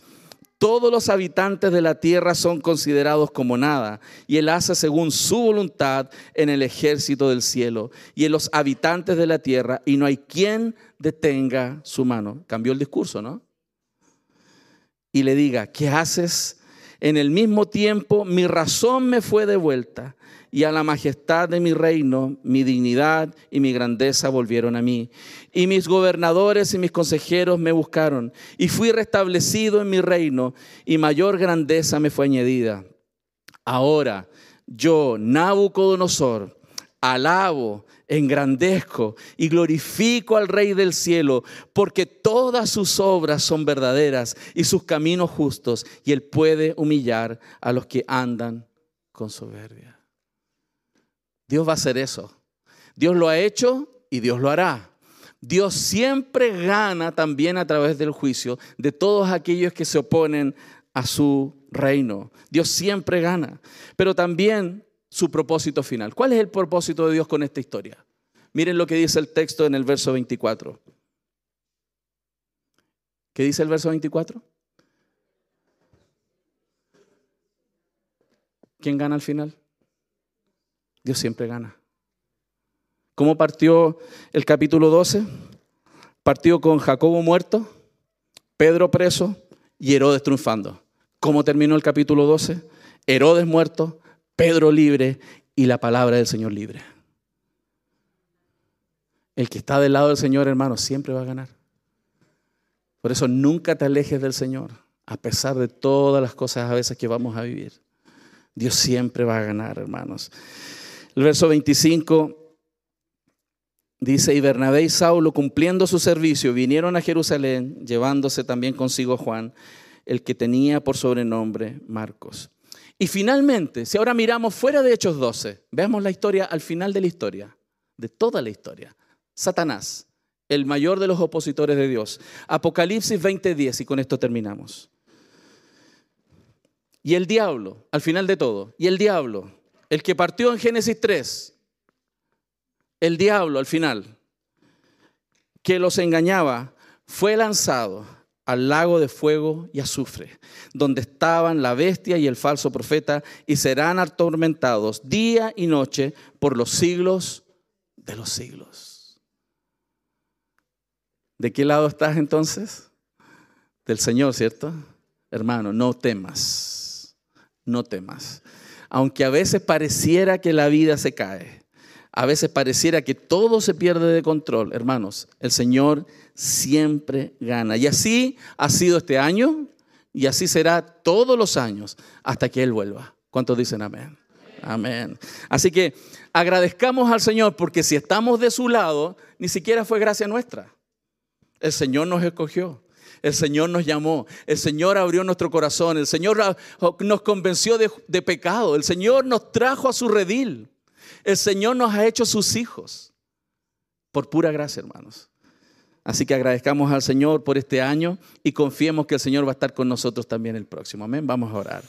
Todos los habitantes de la tierra son considerados como nada, y Él hace según su voluntad en el ejército del cielo y en los habitantes de la tierra, y no hay quien detenga su mano. Cambió el discurso, ¿no? Y le diga, ¿qué haces? En el mismo tiempo mi razón me fue devuelta y a la majestad de mi reino, mi dignidad y mi grandeza volvieron a mí. Y mis gobernadores y mis consejeros me buscaron, y fui restablecido en mi reino, y mayor grandeza me fue añadida. Ahora yo, Nabucodonosor, alabo, engrandezco y glorifico al Rey del cielo, porque todas sus obras son verdaderas y sus caminos justos, y él puede humillar a los que andan con soberbia. Dios va a hacer eso. Dios lo ha hecho y Dios lo hará. Dios siempre gana también a través del juicio de todos aquellos que se oponen a su reino. Dios siempre gana. Pero también su propósito final. ¿Cuál es el propósito de Dios con esta historia? Miren lo que dice el texto en el verso 24. ¿Qué dice el verso 24? ¿Quién gana al final? Dios siempre gana. ¿Cómo partió el capítulo 12? Partió con Jacobo muerto, Pedro preso y Herodes triunfando. ¿Cómo terminó el capítulo 12? Herodes muerto, Pedro libre y la palabra del Señor libre. El que está del lado del Señor, hermano, siempre va a ganar. Por eso nunca te alejes del Señor, a pesar de todas las cosas a veces que vamos a vivir. Dios siempre va a ganar, hermanos. El verso 25 dice, y Bernabé y Saulo, cumpliendo su servicio, vinieron a Jerusalén, llevándose también consigo Juan, el que tenía por sobrenombre Marcos. Y finalmente, si ahora miramos fuera de Hechos 12, veamos la historia al final de la historia, de toda la historia. Satanás, el mayor de los opositores de Dios. Apocalipsis 20:10, y con esto terminamos. Y el diablo, al final de todo, y el diablo, el que partió en Génesis 3, el diablo al final, que los engañaba, fue lanzado al lago de fuego y azufre, donde estaban la bestia y el falso profeta, y serán atormentados día y noche por los siglos de los siglos. ¿De qué lado estás entonces? Del Señor, ¿cierto? Hermano, no temas, no temas aunque a veces pareciera que la vida se cae, a veces pareciera que todo se pierde de control, hermanos, el Señor siempre gana. Y así ha sido este año y así será todos los años hasta que Él vuelva. ¿Cuántos dicen amén? Amén. Así que agradezcamos al Señor porque si estamos de su lado, ni siquiera fue gracia nuestra. El Señor nos escogió. El Señor nos llamó, el Señor abrió nuestro corazón, el Señor nos convenció de, pecado, el Señor nos trajo a su redil, el Señor nos ha hecho sus hijos, por pura gracia, hermanos. Así que agradezcamos al Señor por este año y confiemos que el Señor va a estar con nosotros también el próximo. Amén. Vamos a orar.